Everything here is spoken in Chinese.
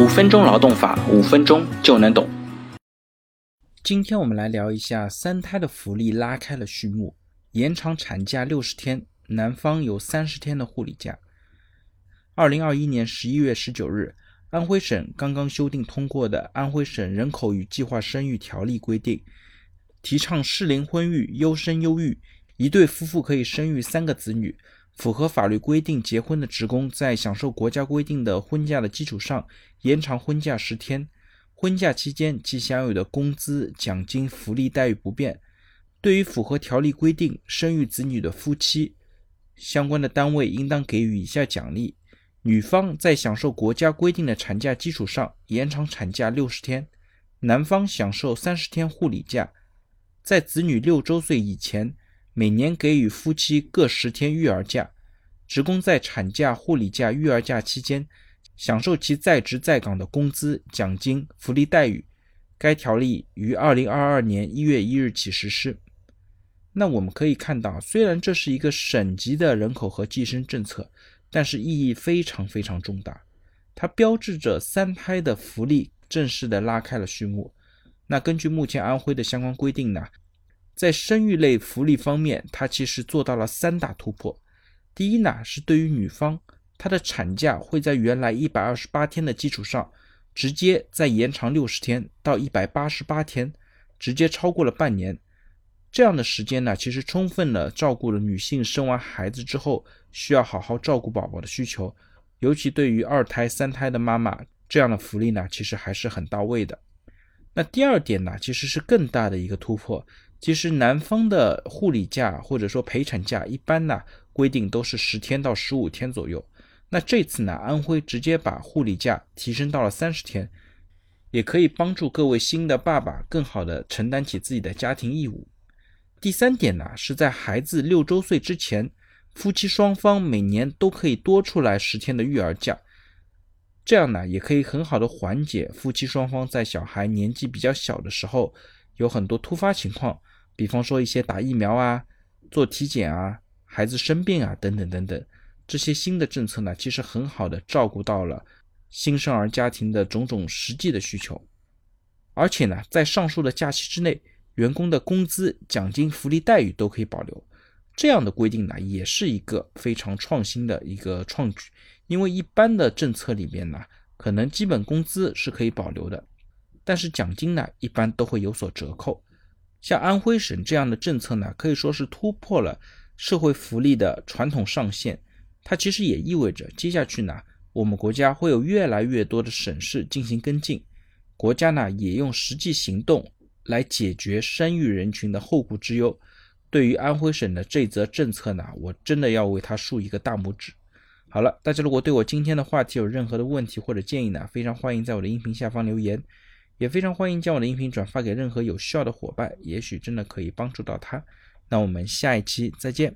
五分钟劳动法，五分钟就能懂。今天我们来聊一下三胎的福利拉开了序幕，延长产假六十天，男方有三十天的护理假。二零二一年十一月十九日，安徽省刚刚修订通过的《安徽省人口与计划生育条例》规定，提倡适龄婚育、优生优育，一对夫妇可以生育三个子女。符合法律规定结婚的职工，在享受国家规定的婚假的基础上，延长婚假十天。婚假期间其享有的工资、奖金、福利待遇不变。对于符合条例规定生育子女的夫妻，相关的单位应当给予以下奖励：女方在享受国家规定的产假基础上，延长产假六十天；男方享受三十天护理假，在子女六周岁以前。每年给予夫妻各十天育儿假，职工在产假、护理假、育儿假期间享受其在职在岗的工资、奖金、福利待遇。该条例于二零二二年一月一日起实施。那我们可以看到，虽然这是一个省级的人口和计生政策，但是意义非常非常重大。它标志着三胎的福利正式的拉开了序幕。那根据目前安徽的相关规定呢？在生育类福利方面，它其实做到了三大突破。第一呢，是对于女方，她的产假会在原来一百二十八天的基础上，直接再延长六十天到一百八十八天，直接超过了半年。这样的时间呢，其实充分的照顾了女性生完孩子之后需要好好照顾宝宝的需求，尤其对于二胎、三胎的妈妈，这样的福利呢，其实还是很到位的。那第二点呢，其实是更大的一个突破。其实男方的护理假或者说陪产假，一般呢规定都是十天到十五天左右。那这次呢，安徽直接把护理假提升到了三十天，也可以帮助各位新的爸爸更好的承担起自己的家庭义务。第三点呢，是在孩子六周岁之前，夫妻双方每年都可以多出来十天的育儿假，这样呢，也可以很好的缓解夫妻双方在小孩年纪比较小的时候有很多突发情况。比方说一些打疫苗啊、做体检啊、孩子生病啊等等等等，这些新的政策呢，其实很好的照顾到了新生儿家庭的种种实际的需求，而且呢，在上述的假期之内，员工的工资、奖金、福利待遇都可以保留。这样的规定呢，也是一个非常创新的一个创举，因为一般的政策里面呢，可能基本工资是可以保留的，但是奖金呢，一般都会有所折扣。像安徽省这样的政策呢，可以说是突破了社会福利的传统上限。它其实也意味着，接下去呢，我们国家会有越来越多的省市进行跟进，国家呢也用实际行动来解决生育人群的后顾之忧。对于安徽省的这则政策呢，我真的要为它竖一个大拇指。好了，大家如果对我今天的话题有任何的问题或者建议呢，非常欢迎在我的音频下方留言。也非常欢迎将我的音频转发给任何有需要的伙伴，也许真的可以帮助到他。那我们下一期再见。